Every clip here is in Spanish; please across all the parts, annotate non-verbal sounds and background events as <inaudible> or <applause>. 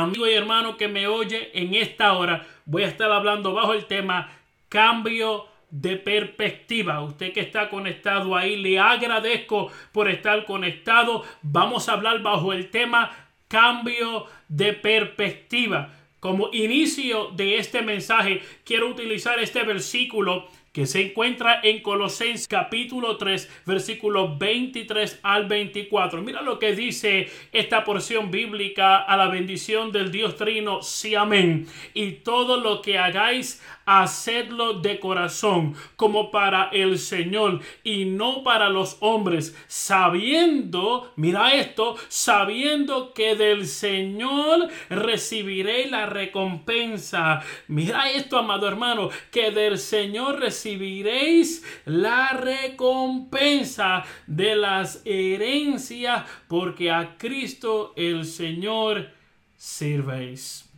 amigo y hermano que me oye en esta hora, voy a estar hablando bajo el tema cambio de perspectiva. Usted que está conectado ahí, le agradezco por estar conectado. Vamos a hablar bajo el tema cambio de perspectiva. Como inicio de este mensaje, quiero utilizar este versículo que se encuentra en Colosenses capítulo 3, versículos 23 al 24. Mira lo que dice esta porción bíblica a la bendición del Dios Trino, sí, amén. Y todo lo que hagáis, hacedlo de corazón, como para el Señor y no para los hombres, sabiendo, mira esto, sabiendo que del Señor recibiré la recompensa. Mira esto, amado hermano, que del Señor recibiréis la recompensa de las herencias, porque a Cristo el Señor sirvéis.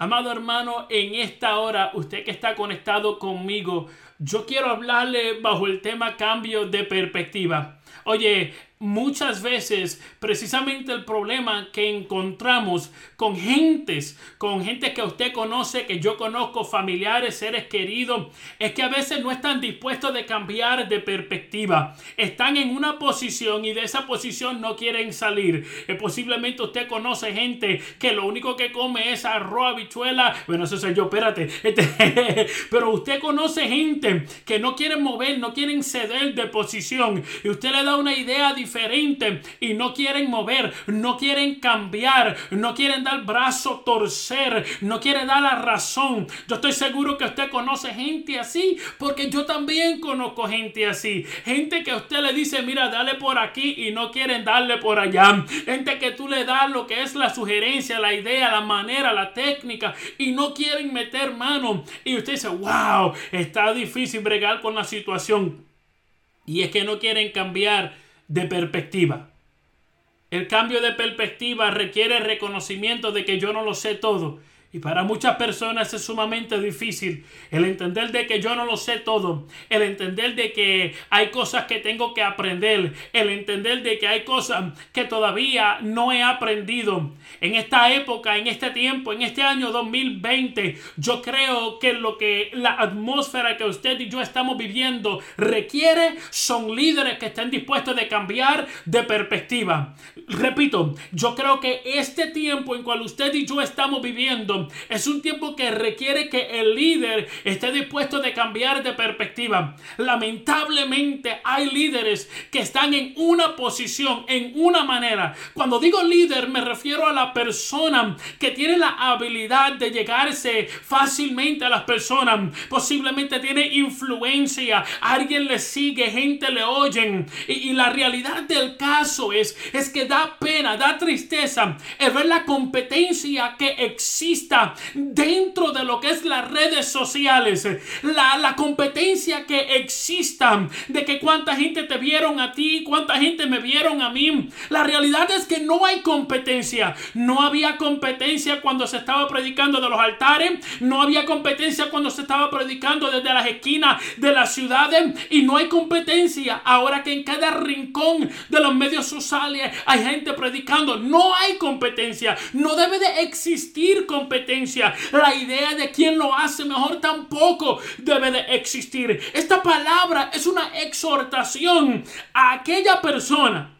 Amado hermano, en esta hora, usted que está conectado conmigo, yo quiero hablarle bajo el tema cambio de perspectiva. Oye, muchas veces precisamente el problema que encontramos con gentes, con gente que usted conoce, que yo conozco, familiares, seres queridos, es que a veces no están dispuestos de cambiar de perspectiva. Están en una posición y de esa posición no quieren salir. Eh, posiblemente usted conoce gente que lo único que come es arroz, habichuela. Bueno, eso soy yo, espérate. Este, <laughs> pero usted conoce gente que no quieren mover, no quieren ceder de posición. Y usted le da una idea diferente diferente y no quieren mover, no quieren cambiar, no quieren dar brazo torcer, no quieren dar la razón. Yo estoy seguro que usted conoce gente así, porque yo también conozco gente así. Gente que usted le dice, mira, dale por aquí y no quieren darle por allá. Gente que tú le das lo que es la sugerencia, la idea, la manera, la técnica y no quieren meter mano. Y usted dice, wow, está difícil bregar con la situación. Y es que no quieren cambiar de perspectiva. El cambio de perspectiva requiere reconocimiento de que yo no lo sé todo y para muchas personas es sumamente difícil el entender de que yo no lo sé todo, el entender de que hay cosas que tengo que aprender, el entender de que hay cosas que todavía no he aprendido. En esta época, en este tiempo, en este año 2020, yo creo que lo que la atmósfera que usted y yo estamos viviendo requiere son líderes que estén dispuestos de cambiar de perspectiva. Repito, yo creo que este tiempo en cual usted y yo estamos viviendo es un tiempo que requiere que el líder esté dispuesto de cambiar de perspectiva. Lamentablemente hay líderes que están en una posición, en una manera. Cuando digo líder me refiero a la persona que tiene la habilidad de llegarse fácilmente a las personas. Posiblemente tiene influencia, alguien le sigue, gente le oyen. Y, y la realidad del caso es, es que da pena, da tristeza el ver la competencia que existe dentro de lo que es las redes sociales, la, la competencia que exista de que cuánta gente te vieron a ti, cuánta gente me vieron a mí. La realidad es que no hay competencia. No había competencia cuando se estaba predicando de los altares, no había competencia cuando se estaba predicando desde las esquinas de las ciudades y no hay competencia ahora que en cada rincón de los medios sociales hay gente predicando. No hay competencia. No debe de existir competencia la idea de quién lo hace mejor tampoco debe de existir. Esta palabra es una exhortación a aquella persona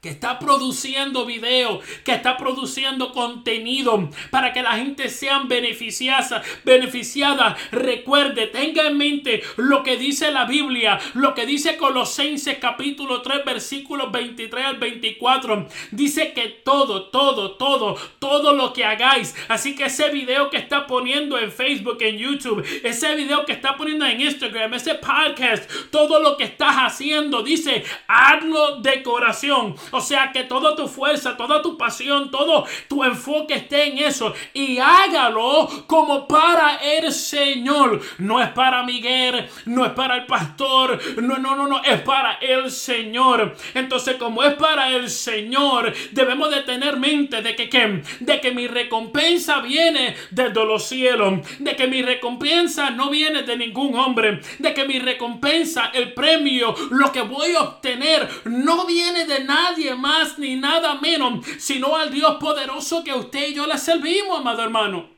que está produciendo video, que está produciendo contenido para que la gente sea beneficiada, beneficiada. Recuerde, tenga en mente lo que dice la Biblia, lo que dice Colosenses capítulo 3 versículos 23 al 24. Dice que todo, todo, todo, todo lo que hagáis. Así que ese video que está poniendo en Facebook, en YouTube, ese video que está poniendo en Instagram, ese podcast, todo lo que estás haciendo, dice, hazlo de corazón o sea, que toda tu fuerza, toda tu pasión, todo tu enfoque esté en eso. Y hágalo como para el Señor. No es para Miguel, no es para el pastor. No, no, no, no. Es para el Señor. Entonces, como es para el Señor, debemos de tener mente de que, de que mi recompensa viene desde los cielos. De que mi recompensa no viene de ningún hombre. De que mi recompensa, el premio, lo que voy a obtener, no viene de nadie más ni nada menos, sino al Dios poderoso que usted y yo le servimos, amado hermano.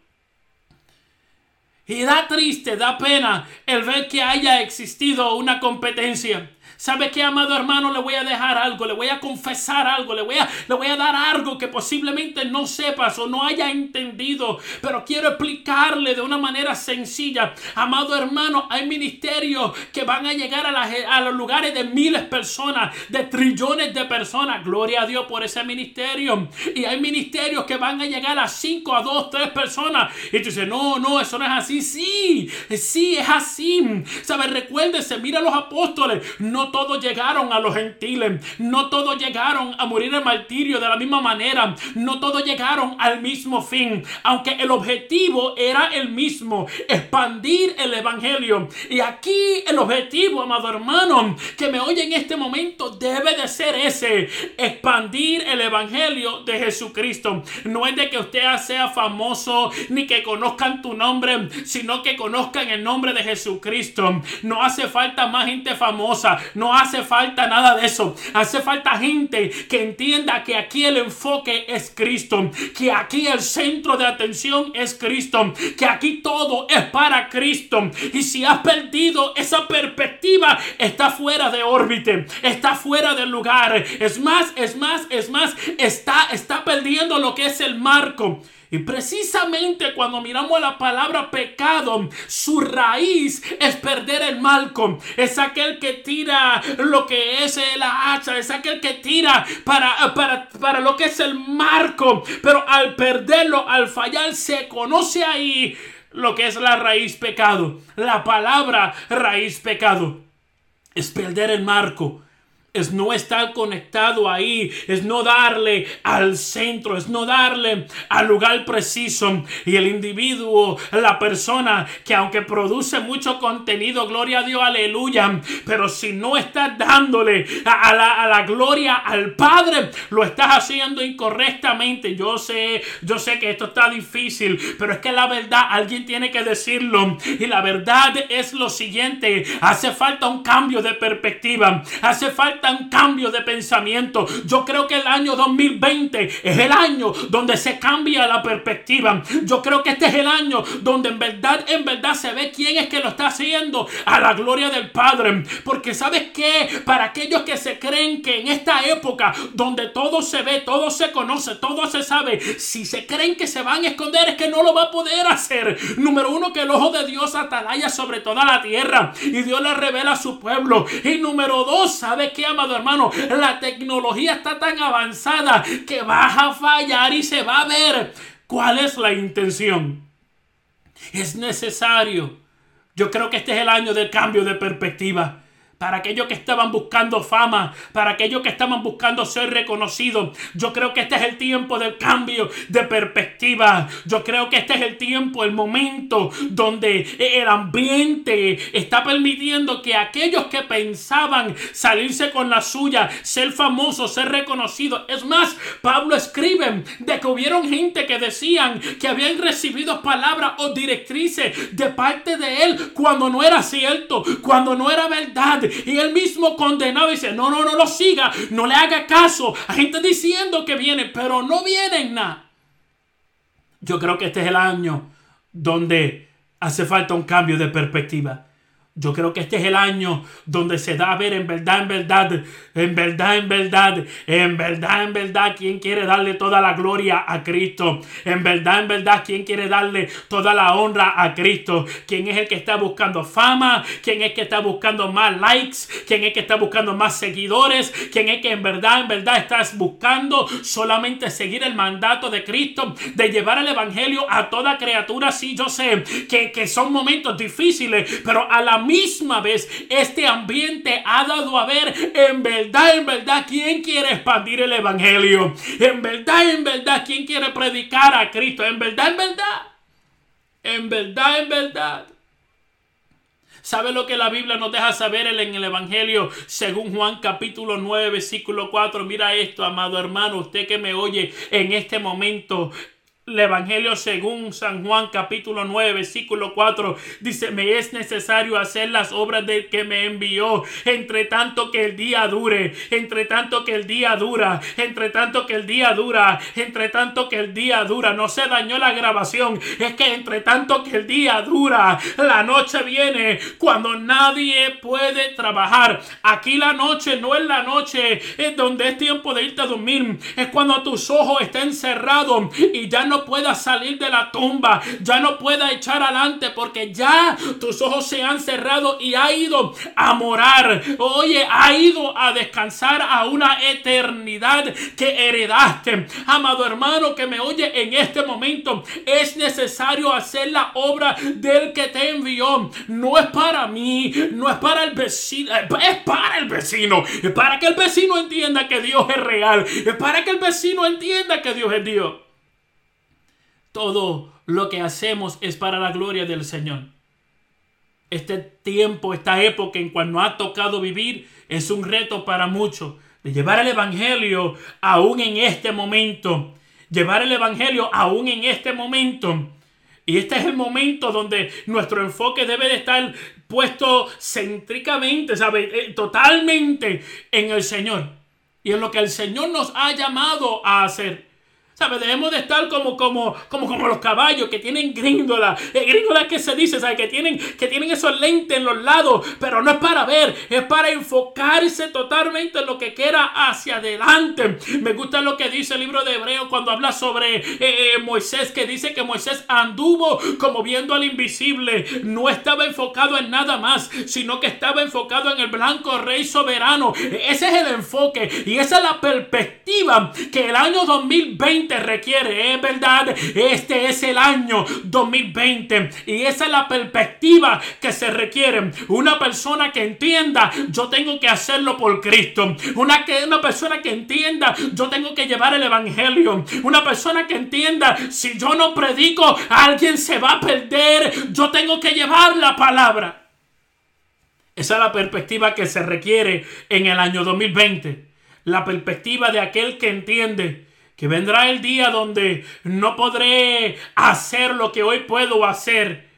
Y da triste, da pena el ver que haya existido una competencia ¿Sabe qué, amado hermano? Le voy a dejar algo, le voy a confesar algo, le voy a, le voy a dar algo que posiblemente no sepas o no haya entendido, pero quiero explicarle de una manera sencilla. Amado hermano, hay ministerios que van a llegar a, a los lugares de miles de personas, de trillones de personas. Gloria a Dios por ese ministerio. Y hay ministerios que van a llegar a 5, a 2, 3 personas. Y tú dices, no, no, eso no es así. Sí, sí, es así. ¿Sabe? Recuérdese, mira los apóstoles. No todos llegaron a los gentiles, no todos llegaron a morir en martirio de la misma manera, no todos llegaron al mismo fin, aunque el objetivo era el mismo, expandir el evangelio. Y aquí el objetivo, amado hermano, que me oye en este momento, debe de ser ese, expandir el evangelio de Jesucristo. No es de que usted sea famoso ni que conozcan tu nombre, sino que conozcan el nombre de Jesucristo. No hace falta más gente famosa, hace falta nada de eso. Hace falta gente que entienda que aquí el enfoque es Cristo. Que aquí el centro de atención es Cristo. Que aquí todo es para Cristo. Y si has perdido esa perspectiva, está fuera de órbita. Está fuera del lugar. Es más, es más, es más. Está, está perdiendo lo que es el marco. Y precisamente cuando miramos la palabra pecado, su raíz es perder el malco. Es aquel que tira lo que es la hacha. Es aquel que tira para, para, para lo que es el marco. Pero al perderlo, al fallar, se conoce ahí lo que es la raíz pecado. La palabra raíz pecado es perder el marco es no estar conectado ahí, es no darle al centro, es no darle al lugar preciso. Y el individuo, la persona que aunque produce mucho contenido, gloria a Dios, aleluya, pero si no estás dándole a, la, a la, gloria al Padre, lo estás haciendo incorrectamente. Yo sé, yo sé que esto está difícil, pero es que la verdad, alguien tiene que decirlo. Y la verdad es lo siguiente, hace falta un cambio de perspectiva, hace falta un cambio de pensamiento. Yo creo que el año 2020 es el año donde se cambia la perspectiva. Yo creo que este es el año donde en verdad, en verdad se ve quién es que lo está haciendo a la gloria del Padre. Porque sabes que para aquellos que se creen que en esta época donde todo se ve, todo se conoce, todo se sabe, si se creen que se van a esconder es que no lo va a poder hacer. Número uno, que el ojo de Dios atalaya sobre toda la tierra y Dios le revela a su pueblo. Y número dos, ¿sabe qué? Amado hermano, la tecnología está tan avanzada que vas a fallar y se va a ver cuál es la intención. Es necesario. Yo creo que este es el año del cambio de perspectiva para aquellos que estaban buscando fama, para aquellos que estaban buscando ser reconocidos. Yo creo que este es el tiempo del cambio de perspectiva. Yo creo que este es el tiempo, el momento donde el ambiente está permitiendo que aquellos que pensaban salirse con la suya, ser famosos, ser reconocidos. Es más, Pablo escribe de que hubieron gente que decían que habían recibido palabras o directrices de parte de él cuando no era cierto, cuando no era verdad. Y él mismo condenado dice, no, no, no lo siga, no le haga caso. Hay gente diciendo que viene, pero no vienen nada. Yo creo que este es el año donde hace falta un cambio de perspectiva. Yo creo que este es el año donde se da a ver en verdad, en verdad, en verdad, en verdad, en verdad, en verdad, quién quiere darle toda la gloria a Cristo. En verdad, en verdad, quién quiere darle toda la honra a Cristo. Quién es el que está buscando fama, quién es el que está buscando más likes, quién es el que está buscando más seguidores, quién es que en verdad, en verdad estás buscando solamente seguir el mandato de Cristo, de llevar el Evangelio a toda criatura. Sí, yo sé que, que son momentos difíciles, pero a la misma vez este ambiente ha dado a ver en verdad, en verdad, quién quiere expandir el Evangelio. En verdad, en verdad, quién quiere predicar a Cristo. En verdad, en verdad. En verdad, en verdad. ¿Sabe lo que la Biblia nos deja saber en el Evangelio según Juan capítulo 9 versículo 4? Mira esto, amado hermano, usted que me oye en este momento. El Evangelio según San Juan capítulo 9 versículo 4 dice, me es necesario hacer las obras del que me envió, entre tanto que el día dure, entre tanto que el día dura, entre tanto que el día dura, entre tanto que el día dura, no se dañó la grabación, es que entre tanto que el día dura, la noche viene cuando nadie puede trabajar. Aquí la noche no es la noche, es donde es tiempo de irte a dormir, es cuando tus ojos estén cerrados y ya no no pueda salir de la tumba, ya no pueda echar adelante porque ya tus ojos se han cerrado y ha ido a morar. Oye, ha ido a descansar a una eternidad que heredaste. Amado hermano que me oye en este momento, es necesario hacer la obra del que te envió. No es para mí, no es para el vecino, es para el vecino, es para que el vecino entienda que Dios es real, es para que el vecino entienda que Dios es Dios. Todo lo que hacemos es para la gloria del Señor. Este tiempo, esta época en cual nos ha tocado vivir, es un reto para muchos. De llevar el Evangelio aún en este momento. Llevar el Evangelio aún en este momento. Y este es el momento donde nuestro enfoque debe de estar puesto céntricamente, ¿sabe? Eh, totalmente en el Señor. Y en lo que el Señor nos ha llamado a hacer. Debemos de estar como, como, como, como los caballos que tienen gringola. Eh, gringola que se dice, ¿sabes? Que tienen, que tienen esos lentes en los lados. Pero no es para ver, es para enfocarse totalmente en lo que quiera hacia adelante. Me gusta lo que dice el libro de Hebreo cuando habla sobre eh, eh, Moisés, que dice que Moisés anduvo como viendo al invisible. No estaba enfocado en nada más, sino que estaba enfocado en el blanco rey soberano. Ese es el enfoque y esa es la perspectiva que el año 2020 requiere, es verdad, este es el año 2020 y esa es la perspectiva que se requiere. Una persona que entienda, yo tengo que hacerlo por Cristo. Una, que, una persona que entienda, yo tengo que llevar el Evangelio. Una persona que entienda, si yo no predico, alguien se va a perder. Yo tengo que llevar la palabra. Esa es la perspectiva que se requiere en el año 2020. La perspectiva de aquel que entiende que vendrá el día donde no podré hacer lo que hoy puedo hacer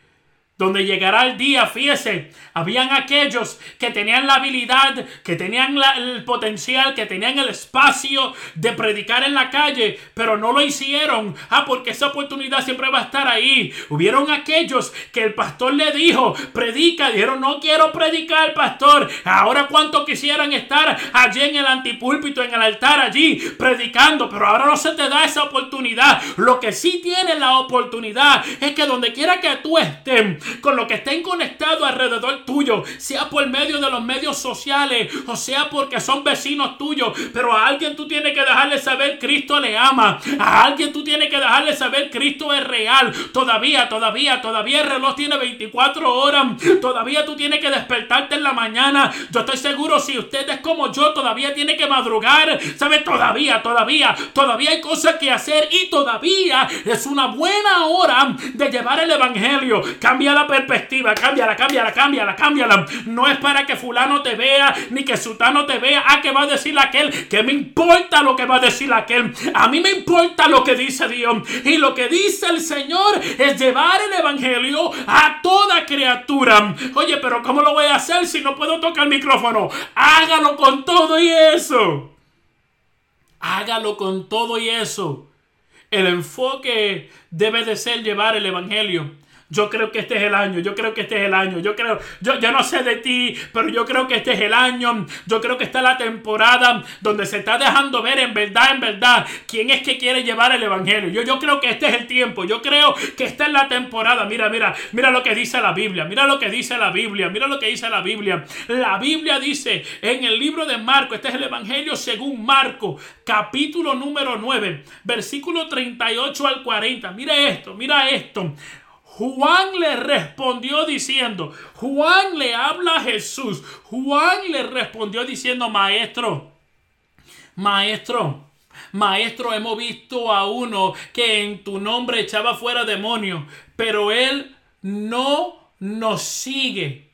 donde llegará el día, fíjese, habían aquellos que tenían la habilidad, que tenían el potencial, que tenían el espacio de predicar en la calle, pero no lo hicieron. Ah, porque esa oportunidad siempre va a estar ahí. Hubieron aquellos que el pastor le dijo, predica, dijeron, no quiero predicar, pastor. Ahora cuánto quisieran estar allí en el antipúlpito, en el altar, allí, predicando, pero ahora no se te da esa oportunidad. Lo que sí tiene la oportunidad es que donde quiera que tú estés, con lo que estén conectados alrededor tuyo, sea por medio de los medios sociales o sea porque son vecinos tuyos, pero a alguien tú tienes que dejarle saber Cristo le ama, a alguien tú tienes que dejarle saber Cristo es real, todavía, todavía, todavía el reloj tiene 24 horas, todavía tú tienes que despertarte en la mañana, yo estoy seguro si usted es como yo, todavía tiene que madrugar, ¿sabe? Todavía, todavía, todavía hay cosas que hacer y todavía es una buena hora de llevar el Evangelio, cambia la perspectiva, cámbiala, cámbiala, cámbiala, cámbiala. No es para que fulano te vea, ni que sultano te vea. ¿A ah, qué va a decir aquel? Que me importa lo que va a decir aquel? A mí me importa lo que dice Dios. Y lo que dice el Señor es llevar el Evangelio a toda criatura. Oye, pero ¿cómo lo voy a hacer si no puedo tocar el micrófono? Hágalo con todo y eso. Hágalo con todo y eso. El enfoque debe de ser llevar el Evangelio yo creo que este es el año, yo creo que este es el año, yo creo, yo, yo no sé de ti, pero yo creo que este es el año, yo creo que esta es la temporada donde se está dejando ver en verdad, en verdad, quién es que quiere llevar el evangelio. Yo, yo creo que este es el tiempo, yo creo que esta es la temporada. Mira, mira, mira lo que dice la Biblia, mira lo que dice la Biblia, mira lo que dice la Biblia. La Biblia dice en el libro de Marco, este es el evangelio según Marco, capítulo número 9, versículo 38 al 40. Mira esto, mira esto. Juan le respondió diciendo, Juan le habla a Jesús. Juan le respondió diciendo, maestro, maestro, maestro, hemos visto a uno que en tu nombre echaba fuera demonios, pero él no nos sigue.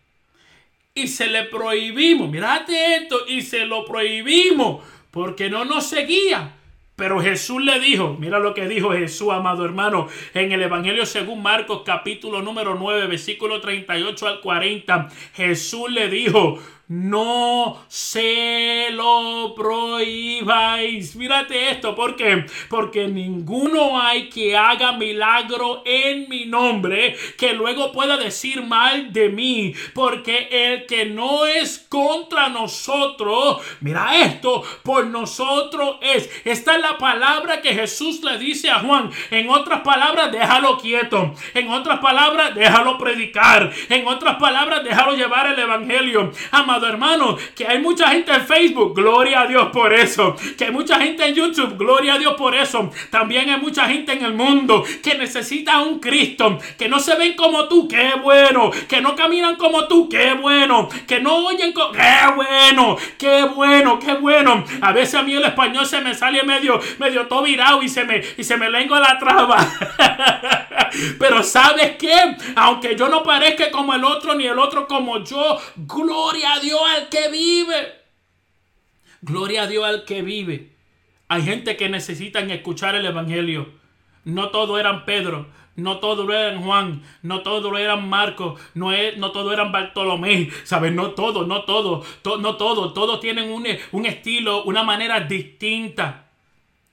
Y se le prohibimos, mirate esto, y se lo prohibimos porque no nos seguía. Pero Jesús le dijo, mira lo que dijo Jesús, amado hermano, en el Evangelio según Marcos capítulo número 9, versículo 38 al 40. Jesús le dijo, no se lo prohibáis. Mírate esto, ¿por qué? Porque ninguno hay que haga milagro en mi nombre que luego pueda decir mal de mí, porque el que no es contra nosotros, mira esto, por nosotros es. Esta es la palabra que Jesús le dice a Juan. En otras palabras, déjalo quieto. En otras palabras, déjalo predicar. En otras palabras, déjalo llevar el evangelio. Amado hermano, que hay mucha gente en Facebook, gloria a Dios por eso. Que hay mucha gente en YouTube, gloria a Dios por eso. También hay mucha gente en el mundo que necesita un Cristo, que no se ven como tú, qué bueno. Que no caminan como tú, qué bueno. Que no oyen como, qué bueno, qué bueno, qué bueno. A veces a mí el español se me sale medio, medio todo virado y se me, y se me la traba. <laughs> Pero ¿sabes qué? Aunque yo no parezca como el otro ni el otro como yo, gloria a Dios al que vive. Gloria a Dios al que vive. Hay gente que necesitan escuchar el Evangelio. No todo eran Pedro, no todo eran Juan, no todo eran Marcos, no, es, no todo eran Bartolomé, ¿sabes? No todo, no todo, no todo, todos tienen un, un estilo, una manera distinta.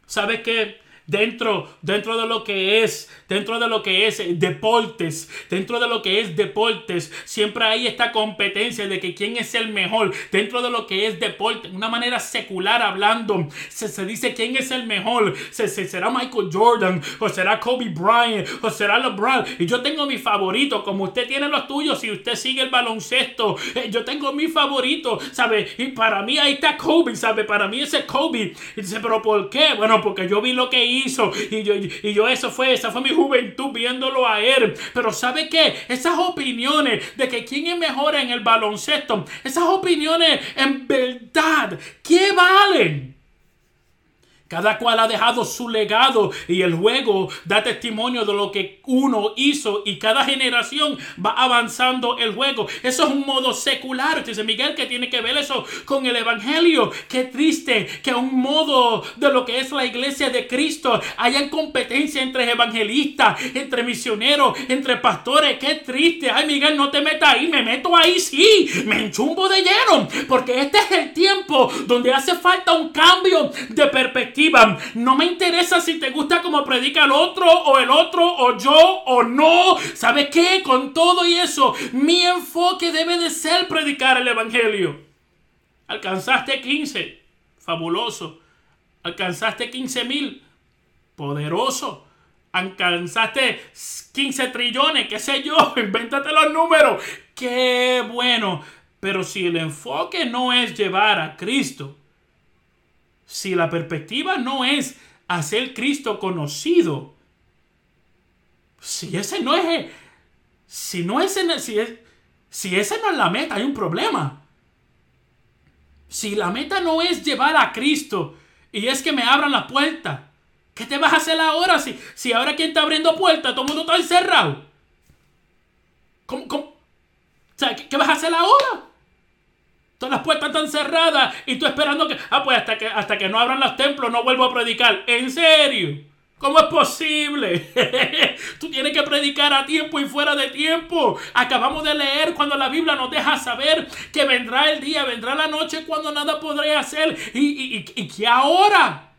¿Sabes qué? Dentro, dentro de lo que es, dentro de lo que es deportes, dentro de lo que es deportes, siempre hay esta competencia de que quién es el mejor, dentro de lo que es deporte, una manera secular hablando, se, dice quién es el mejor, se, será Michael Jordan, o será Kobe Bryant, o será LeBron, y yo tengo mi favorito, como usted tiene los tuyos, si usted sigue el baloncesto, eh, yo tengo mi favorito, ¿sabe? Y para mí ahí está Kobe, ¿sabe? Para mí ese Kobe, y dice, pero ¿por qué? Bueno, porque yo vi lo que hizo hizo. Y yo, y yo eso fue, esa fue mi juventud viéndolo a él. Pero ¿sabe qué? Esas opiniones de que quién es mejor en el baloncesto, esas opiniones en verdad, ¿qué valen? Cada cual ha dejado su legado y el juego da testimonio de lo que uno hizo y cada generación va avanzando el juego. Eso es un modo secular. Dice Miguel que tiene que ver eso con el Evangelio. Qué triste que un modo de lo que es la iglesia de Cristo haya competencia entre evangelistas, entre misioneros, entre pastores. Qué triste. Ay Miguel, no te metas ahí. Me meto ahí, sí. Me enchumbo de lleno. Porque este es el tiempo donde hace falta un cambio de perspectiva no me interesa si te gusta como predica el otro o el otro o yo o no. ¿Sabes qué? Con todo y eso, mi enfoque debe de ser predicar el Evangelio. Alcanzaste 15. Fabuloso. Alcanzaste 15 mil. Poderoso. Alcanzaste 15 trillones, qué sé yo, <laughs> invéntate los números. Qué bueno. Pero si el enfoque no es llevar a Cristo, si la perspectiva no es hacer Cristo conocido, si ese no es, si no es, si, es, si ese no es la meta, hay un problema. Si la meta no es llevar a Cristo y es que me abran la puerta, ¿qué te vas a hacer ahora si, si ahora quien está abriendo puerta, todo el mundo está encerrado? ¿Cómo, cómo? ¿qué vas a hacer ahora? Todas las puertas están cerradas y tú esperando que, ah, pues hasta que, hasta que no abran los templos no vuelvo a predicar. ¿En serio? ¿Cómo es posible? <laughs> Tú tienes que predicar a tiempo y fuera de tiempo. Acabamos de leer cuando la Biblia nos deja saber que vendrá el día, vendrá la noche cuando nada podré hacer. ¿Y, y, y, y que ahora?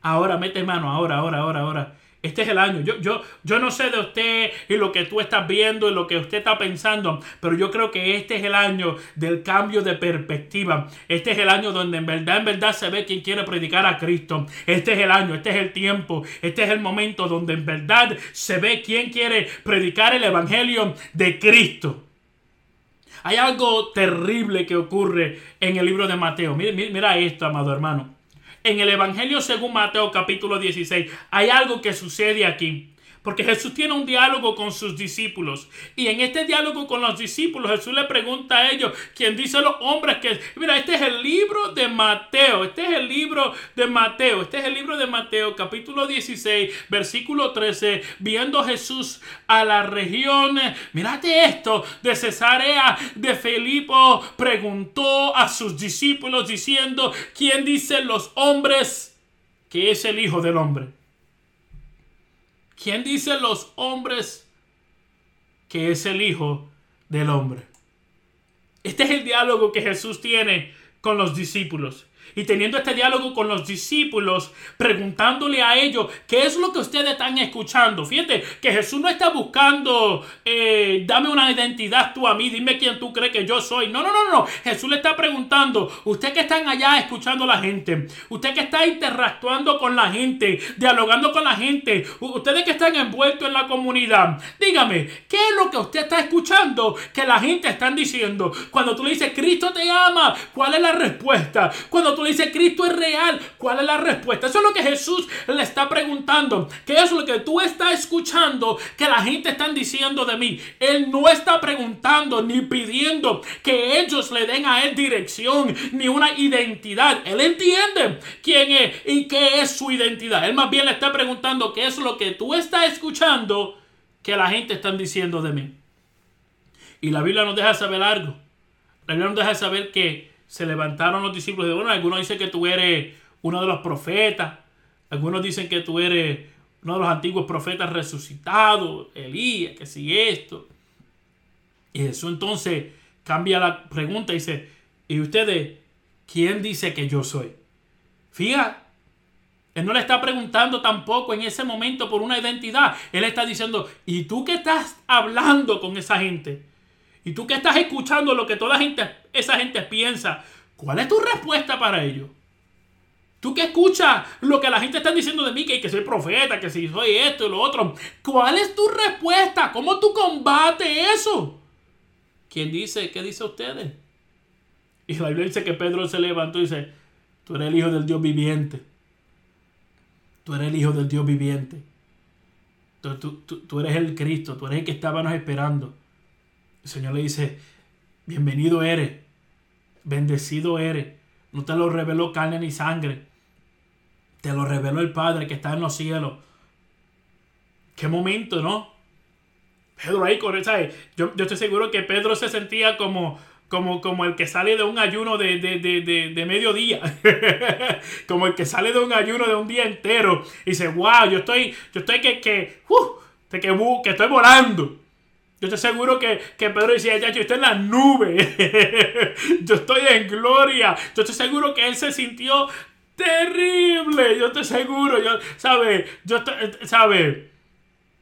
Ahora, mete mano, ahora, ahora, ahora, ahora. Este es el año. Yo, yo, yo no sé de usted y lo que tú estás viendo y lo que usted está pensando, pero yo creo que este es el año del cambio de perspectiva. Este es el año donde en verdad, en verdad se ve quien quiere predicar a Cristo. Este es el año, este es el tiempo, este es el momento donde en verdad se ve quién quiere predicar el Evangelio de Cristo. Hay algo terrible que ocurre en el libro de Mateo. Mira esto, amado hermano. En el Evangelio según Mateo capítulo 16 hay algo que sucede aquí. Porque Jesús tiene un diálogo con sus discípulos. Y en este diálogo con los discípulos, Jesús le pregunta a ellos, quien dice los hombres que, mira, este es el libro de Mateo, este es el libro de Mateo, este es el libro de Mateo, capítulo 16, versículo 13, viendo Jesús a la región, mirate esto, de Cesarea de Felipo, preguntó a sus discípulos diciendo, ¿quién dicen los hombres que es el Hijo del Hombre? ¿Quién dicen los hombres que es el Hijo del Hombre? Este es el diálogo que Jesús tiene con los discípulos y teniendo este diálogo con los discípulos, preguntándole a ellos qué es lo que ustedes están escuchando. Fíjate que Jesús no está buscando, eh, dame una identidad tú a mí, dime quién tú crees que yo soy. No, no, no, no. Jesús le está preguntando, usted que están allá escuchando a la gente, usted que está interactuando con la gente, dialogando con la gente, ustedes que están envueltos en la comunidad, dígame, ¿qué es lo que usted está escuchando que la gente está diciendo? Cuando tú le dices, Cristo te ama, ¿cuál es la respuesta? Cuando tú le dices, Cristo es real, ¿cuál es la respuesta? Eso es lo que Jesús le está preguntando. ¿Qué es lo que tú estás escuchando que la gente está diciendo de mí? Él no está preguntando ni pidiendo que ellos le den a él dirección ni una identidad. Él entiende quién es y qué es su identidad. Él más bien le está preguntando qué es lo que tú estás escuchando que la gente está diciendo de mí. Y la Biblia nos deja saber algo. La Biblia nos deja saber que se levantaron los discípulos de bueno, algunos dicen que tú eres uno de los profetas, algunos dicen que tú eres uno de los antiguos profetas resucitados, Elías, que sigue esto. Y Jesús entonces cambia la pregunta y dice, ¿y ustedes quién dice que yo soy? Fíjate, él no le está preguntando tampoco en ese momento por una identidad. Él está diciendo, ¿y tú qué estás hablando con esa gente? Y tú que estás escuchando lo que toda gente, esa gente piensa, ¿cuál es tu respuesta para ello? Tú que escuchas lo que la gente está diciendo de mí, que, que soy profeta, que si soy esto y lo otro, ¿cuál es tu respuesta? ¿Cómo tú combates eso? ¿Quién dice? ¿Qué dice ustedes? Y la Biblia dice que Pedro se levantó y dice, tú eres el hijo del Dios viviente. Tú eres el hijo del Dios viviente. Tú, tú, tú eres el Cristo, tú eres el que estábamos esperando. El Señor le dice, bienvenido eres, bendecido eres. No te lo reveló carne ni sangre. Te lo reveló el Padre que está en los cielos. Qué momento, ¿no? Pedro ahí con ¿sabes? Yo, yo estoy seguro que Pedro se sentía como, como, como el que sale de un ayuno de, de, mediodía. <laughs> como el que sale de un ayuno de un día entero. Y dice, wow, yo estoy, yo estoy que, que, uh, que, que estoy volando. Yo estoy seguro que, Pedro decía, ya, yo estoy en la nube. <laughs> yo estoy en gloria. Yo estoy seguro que él se sintió terrible. Yo estoy seguro. Yo, ¿sabe? Yo estoy, ¿sabe?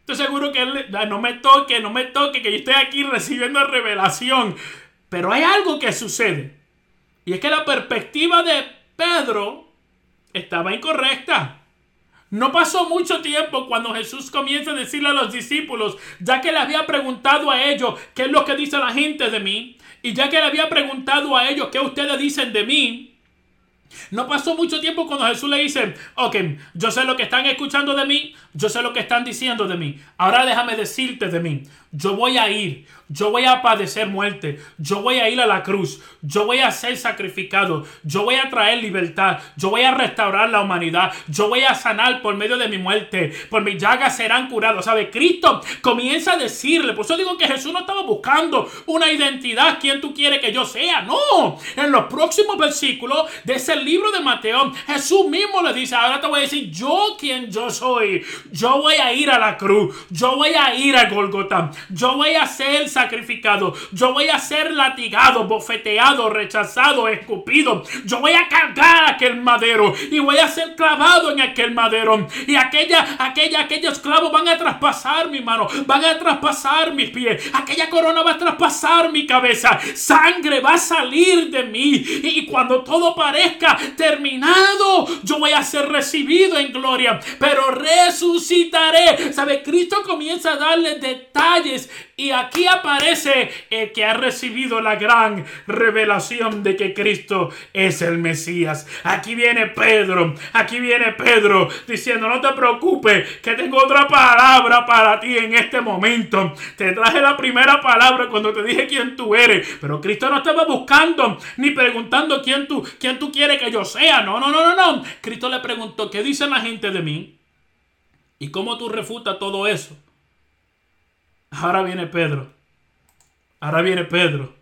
Estoy seguro que él, no me toque, no me toque, que yo estoy aquí recibiendo revelación. Pero hay algo que sucede. Y es que la perspectiva de Pedro estaba incorrecta. No pasó mucho tiempo cuando Jesús comienza a decirle a los discípulos, ya que le había preguntado a ellos qué es lo que dice la gente de mí, y ya que le había preguntado a ellos qué ustedes dicen de mí, no pasó mucho tiempo cuando Jesús le dice, ok, yo sé lo que están escuchando de mí, yo sé lo que están diciendo de mí, ahora déjame decirte de mí, yo voy a ir, yo voy a padecer muerte, yo voy a ir a la cruz, yo voy a ser sacrificado, yo voy a traer libertad, yo voy a restaurar la humanidad, yo voy a sanar por medio de mi muerte, por mi llagas serán curados. ¿Sabe? Cristo comienza a decirle, por eso digo que Jesús no estaba buscando una identidad, quién tú quieres que yo sea, no. En los próximos versículos de ese libro de Mateo, Jesús mismo le dice, ahora te voy a decir yo quién yo soy, yo voy a ir a la cruz, yo voy a ir a Golgotha, yo voy a ser sacrificado. Yo voy a ser latigado, bofeteado, rechazado, escupido. Yo voy a cargar aquel madero y voy a ser clavado en aquel madero. Y aquella, aquella, aquellos clavos van a traspasar mi mano, van a traspasar mis pies. Aquella corona va a traspasar mi cabeza. Sangre va a salir de mí. Y cuando todo parezca terminado, yo voy a ser recibido en gloria. Pero resucitaré. ¿Sabe? Cristo comienza a darle detalles y aquí aparece el que ha recibido la gran revelación de que Cristo es el Mesías. Aquí viene Pedro, aquí viene Pedro diciendo, no te preocupes, que tengo otra palabra para ti en este momento. Te traje la primera palabra cuando te dije quién tú eres, pero Cristo no estaba buscando ni preguntando quién tú, quién tú quieres que yo sea. No, no, no, no, no. Cristo le preguntó, ¿qué dice la gente de mí? ¿Y cómo tú refutas todo eso? Ahora viene Pedro. Ahora viene Pedro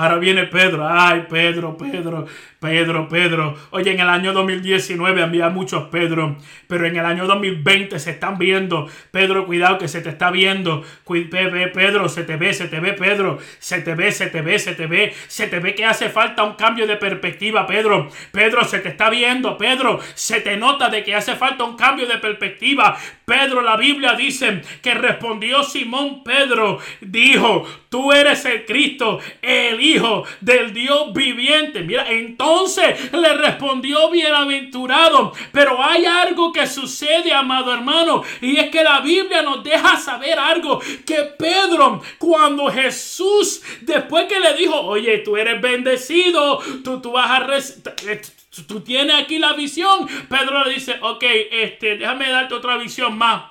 Ahora viene Pedro. Ay, Pedro, Pedro, Pedro, Pedro. Oye, en el año 2019 había muchos Pedro, pero en el año 2020 se están viendo. Pedro, cuidado que se te está viendo. Pedro, se te ve, se te ve, Pedro. Se te ve, se te ve, se te ve. Se te ve que hace falta un cambio de perspectiva, Pedro. Pedro, se te está viendo, Pedro. Se te nota de que hace falta un cambio de perspectiva. Pedro, la Biblia dice que respondió Simón Pedro. Dijo, tú eres el Cristo, el del Dios viviente. Mira, entonces le respondió bienaventurado. Pero hay algo que sucede, amado hermano, y es que la Biblia nos deja saber algo. Que Pedro, cuando Jesús, después que le dijo, oye, tú eres bendecido, tú, tú vas a... Tú tienes aquí la visión. Pedro le dice, ok, este, déjame darte otra visión más.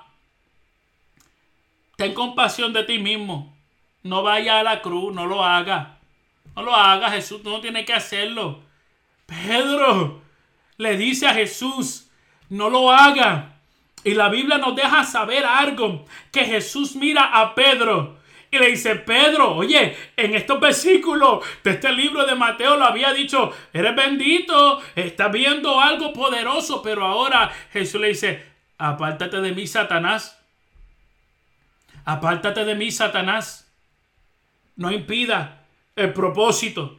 Ten compasión de ti mismo. No vaya a la cruz, no lo haga. No lo haga, Jesús, no tienes que hacerlo. Pedro le dice a Jesús, no lo haga. Y la Biblia nos deja saber algo, que Jesús mira a Pedro y le dice, Pedro, oye, en estos versículos de este libro de Mateo lo había dicho, eres bendito, estás viendo algo poderoso, pero ahora Jesús le dice, apártate de mí, Satanás. Apártate de mí, Satanás. No impida el propósito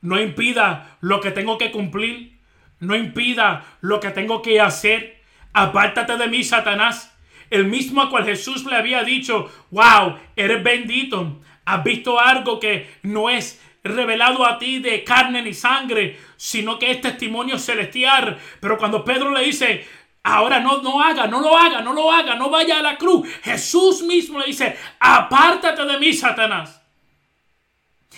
no impida lo que tengo que cumplir, no impida lo que tengo que hacer. Apártate de mí, Satanás. El mismo a cual Jesús le había dicho, wow, eres bendito. Has visto algo que no es revelado a ti de carne ni sangre, sino que es testimonio celestial. Pero cuando Pedro le dice, ahora no, no haga, no lo haga, no lo haga, no vaya a la cruz, Jesús mismo le dice, apártate de mí, Satanás.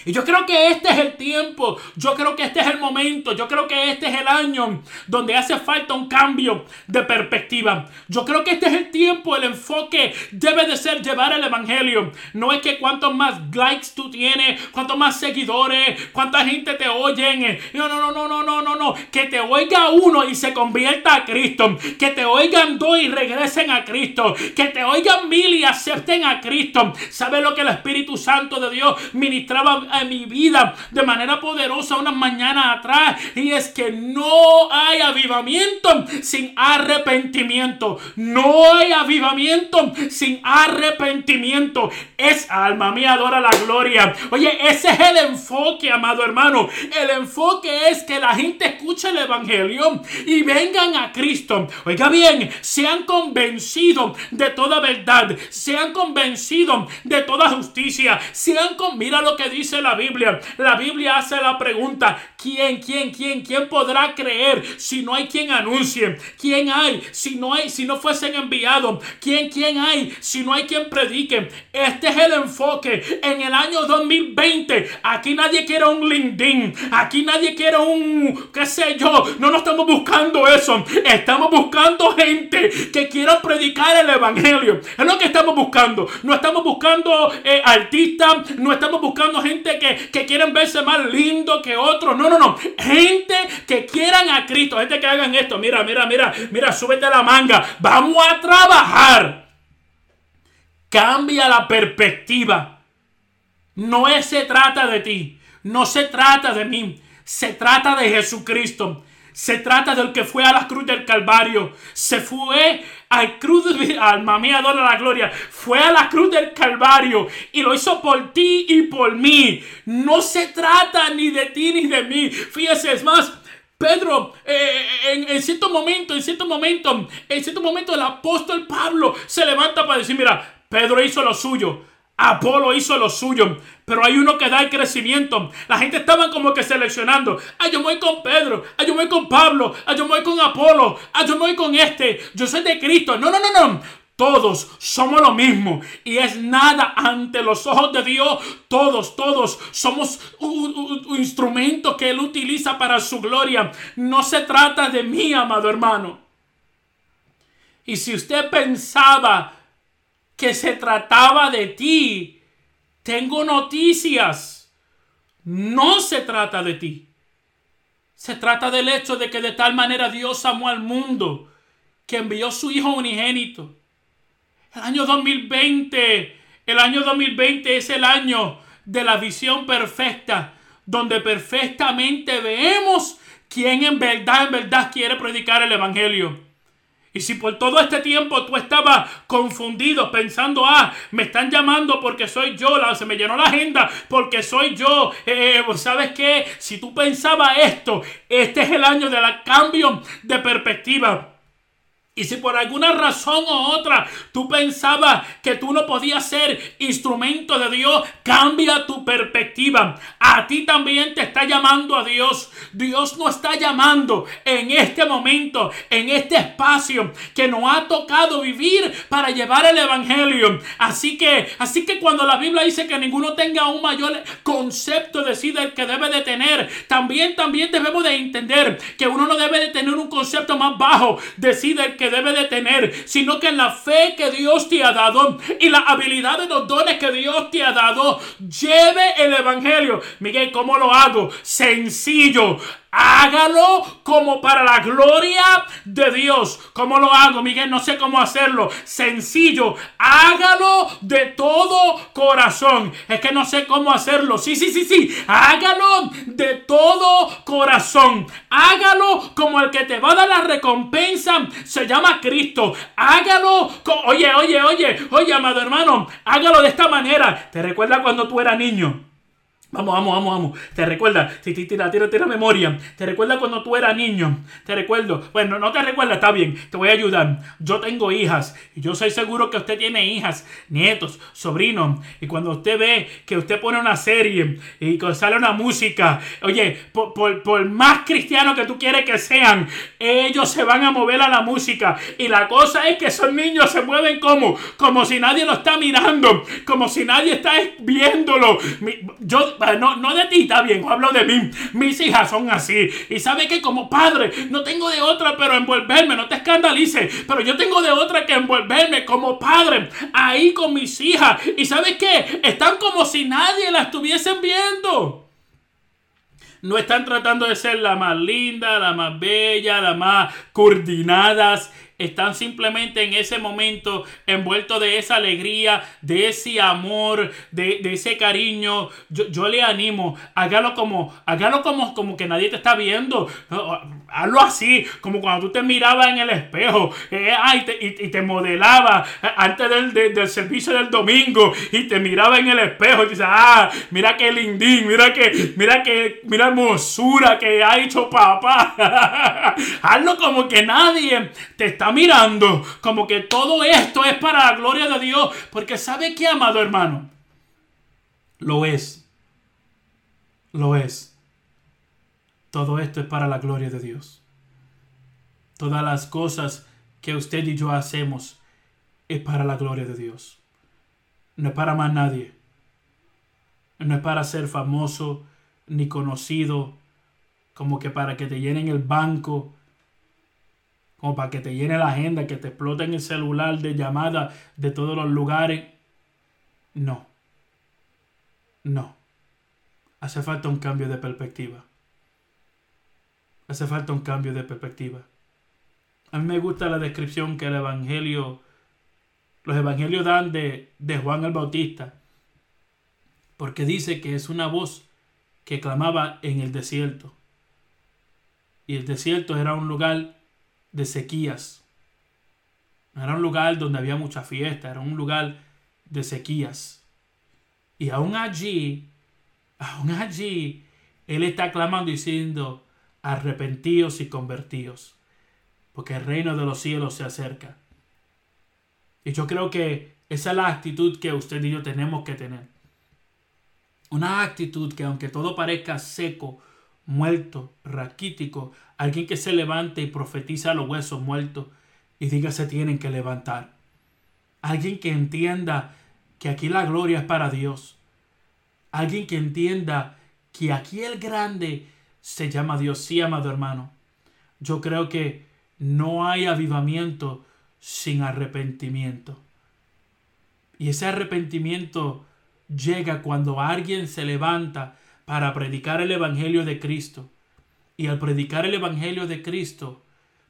Y yo creo que este es el tiempo, yo creo que este es el momento, yo creo que este es el año donde hace falta un cambio de perspectiva. Yo creo que este es el tiempo, el enfoque debe de ser llevar el Evangelio. No es que cuantos más likes tú tienes, cuantos más seguidores, cuánta gente te oyen. No, no, no, no, no, no, no, no. Que te oiga uno y se convierta a Cristo. Que te oigan dos y regresen a Cristo. Que te oigan mil y acepten a Cristo. ¿Sabe lo que el Espíritu Santo de Dios ministraba en mi vida de manera poderosa unas mañanas atrás. Y es que no hay avivamiento sin arrepentimiento. No hay avivamiento sin arrepentimiento. Es alma mía, adora la gloria. Oye, ese es el enfoque, amado hermano. El enfoque es que la gente escuche el Evangelio y vengan a Cristo. Oiga bien, sean convencidos de toda verdad. Sean convencidos de toda justicia. Sean con... Mira lo que dice la Biblia. La Biblia hace la pregunta, ¿quién, quién, quién, quién podrá creer si no hay quien anuncie? ¿Quién hay si no hay, si no fuesen enviados? ¿Quién, quién hay si no hay quien predique? Este es el enfoque. En el año 2020, aquí nadie quiere un LinkedIn, aquí nadie quiere un, qué sé yo, no nos estamos buscando eso. Estamos buscando gente que quiera predicar el Evangelio. Es lo que estamos buscando. No estamos buscando eh, artistas, no estamos buscando gente que, quieren verse más lindo que otros. No, no, no. Gente que quieran a Cristo. Gente que hagan esto. Mira, mira, mira. Mira, súbete la manga. Vamos a trabajar. Cambia la perspectiva. No se trata de ti. No se trata de mí. Se trata de Jesucristo. Se trata del que fue a la cruz del Calvario. Se fue al cruz, alma mía, adora la gloria. Fue a la cruz del Calvario y lo hizo por ti y por mí. No se trata ni de ti ni de mí. Fíjese, es más, Pedro, eh, en, en, cierto momento, en cierto momento, en cierto momento el apóstol Pablo se levanta para decir, mira, Pedro hizo lo suyo. Apolo hizo lo suyo, pero hay uno que da el crecimiento. La gente estaba como que seleccionando. Ah, yo voy con Pedro. Ah, yo voy con Pablo. Ah, yo voy con Apolo. Ah, yo voy con este. Yo soy de Cristo. No, no, no, no. Todos somos lo mismo y es nada ante los ojos de Dios. Todos, todos somos un, un, instrumento que Él utiliza para su gloria. No se trata de mí, amado hermano. Y si usted pensaba que se trataba de ti. Tengo noticias. No se trata de ti. Se trata del hecho de que de tal manera Dios amó al mundo que envió su Hijo unigénito. El año 2020, el año 2020 es el año de la visión perfecta, donde perfectamente vemos quién en verdad, en verdad quiere predicar el Evangelio. Y si por todo este tiempo tú estabas confundido pensando, ah, me están llamando porque soy yo, la, se me llenó la agenda porque soy yo, eh, eh, ¿sabes qué? Si tú pensabas esto, este es el año del cambio de perspectiva. Y si por alguna razón u otra tú pensabas que tú no podías ser instrumento de Dios, cambia tu perspectiva. A ti también te está llamando a Dios. Dios nos está llamando en este momento, en este espacio que nos ha tocado vivir para llevar el evangelio. Así que, así que cuando la Biblia dice que ninguno tenga un mayor concepto de sí del que debe de tener, también también debemos de entender que uno no debe de tener un concepto más bajo de sí del que que debe de tener, sino que la fe que Dios te ha dado y la habilidad de los dones que Dios te ha dado, lleve el Evangelio. Miguel, ¿cómo lo hago? Sencillo. Hágalo como para la gloria de Dios. ¿Cómo lo hago, Miguel? No sé cómo hacerlo. Sencillo. Hágalo de todo corazón. Es que no sé cómo hacerlo. Sí, sí, sí, sí. Hágalo de todo corazón. Hágalo como el que te va a dar la recompensa. Se llama Cristo. Hágalo. Oye, oye, oye, oye, amado hermano. Hágalo de esta manera. ¿Te recuerda cuando tú eras niño? Vamos, vamos, vamos, vamos. Te recuerda, si tira, tira, tira memoria. Te recuerda cuando tú eras niño. Te recuerdo. Bueno, no te recuerda, está bien. Te voy a ayudar. Yo tengo hijas. Yo soy seguro que usted tiene hijas, nietos, sobrinos. Y cuando usted ve que usted pone una serie y sale una música, oye, por, por más cristiano que tú quieres que sean, ellos se van a mover a la música. Y la cosa es que esos niños se mueven como, como si nadie lo está mirando, como si nadie está viéndolo. Yo no, no de ti, está bien, hablo de mí. Mis hijas son así. Y sabe que como padre no tengo de otra pero envolverme, no te escandalices, pero yo tengo de otra que envolverme como padre ahí con mis hijas. Y sabe qué, están como si nadie la estuviesen viendo. No están tratando de ser la más linda, la más bella, la más coordinadas están simplemente en ese momento envueltos de esa alegría, de ese amor, de, ese cariño. Yo, le animo, hágalo como, hágalo como, como que nadie te está viendo. Hazlo así, como cuando tú te mirabas en el espejo eh, y, te, modelaba eh, antes del, servicio del domingo y te miraba en el espejo y dices, ah, mira qué lindín, mira que, mira que, mira hermosura que ha hecho papá. <laughs> Hazlo como que nadie te está mirando como que todo esto es para la gloria de Dios. Porque sabe que, amado hermano, lo es. Lo es. Todo esto es para la gloria de Dios. Todas las cosas que usted y yo hacemos es para la gloria de Dios. No es para más nadie. No es para ser famoso ni conocido, como que para que te llenen el banco como para que te llene la agenda, que te explote en el celular de llamadas de todos los lugares. No. No. Hace falta un cambio de perspectiva. Hace falta un cambio de perspectiva. A mí me gusta la descripción que el Evangelio, los Evangelios dan de, de Juan el Bautista. Porque dice que es una voz que clamaba en el desierto. Y el desierto era un lugar de sequías. Era un lugar donde había mucha fiesta, era un lugar de sequías. Y aún allí, aún allí, Él está clamando diciendo, arrepentidos y convertidos, porque el reino de los cielos se acerca. Y yo creo que esa es la actitud que usted y yo tenemos que tener. Una actitud que aunque todo parezca seco, muerto, raquítico, alguien que se levante y profetiza a los huesos muertos y diga se tienen que levantar. Alguien que entienda que aquí la gloria es para Dios. Alguien que entienda que aquí el grande se llama Dios. Sí, amado hermano. Yo creo que no hay avivamiento sin arrepentimiento. Y ese arrepentimiento llega cuando alguien se levanta para predicar el Evangelio de Cristo. Y al predicar el Evangelio de Cristo,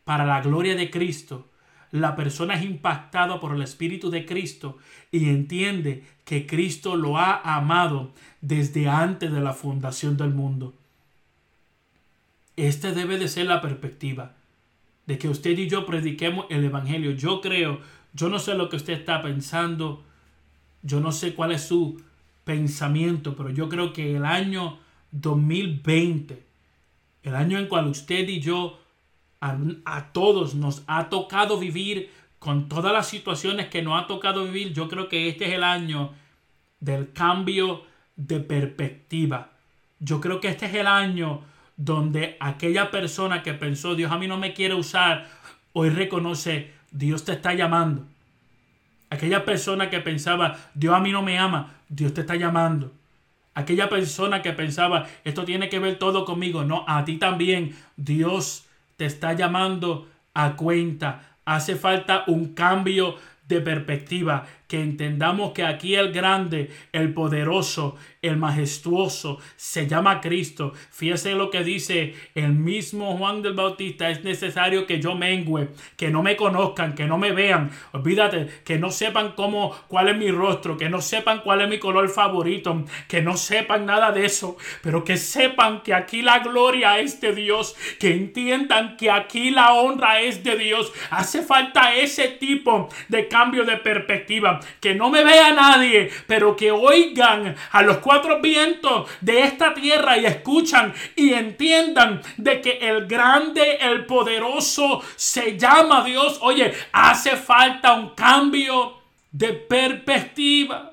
para la gloria de Cristo, la persona es impactada por el Espíritu de Cristo y entiende que Cristo lo ha amado desde antes de la fundación del mundo. Esta debe de ser la perspectiva de que usted y yo prediquemos el Evangelio. Yo creo, yo no sé lo que usted está pensando, yo no sé cuál es su pensamiento, pero yo creo que el año 2020, el año en cual usted y yo, a, todos nos ha tocado vivir con todas las situaciones que nos ha tocado vivir, yo creo que este es el año del cambio de perspectiva. Yo creo que este es el año donde aquella persona que pensó, Dios a mí no me quiere usar, hoy reconoce, Dios te está llamando. Aquella persona que pensaba, Dios a mí no me ama, Dios te está llamando. Aquella persona que pensaba, esto tiene que ver todo conmigo, no, a ti también, Dios te está llamando a cuenta. Hace falta un cambio de perspectiva, que entendamos que aquí el grande, el poderoso, el majestuoso se llama Cristo. Fíjese lo que dice el mismo Juan del Bautista, es necesario que yo mengüe, que no me conozcan, que no me vean, olvídate, que no sepan cómo, cuál es mi rostro, que no sepan cuál es mi color favorito, que no sepan nada de eso, pero que sepan que aquí la gloria es de Dios, que entiendan que aquí la honra es de Dios. Hace falta ese tipo de cambio de perspectiva, que no me vea nadie, pero que oigan a los cuatro vientos de esta tierra y escuchan y entiendan de que el grande, el poderoso se llama Dios. Oye, hace falta un cambio de perspectiva.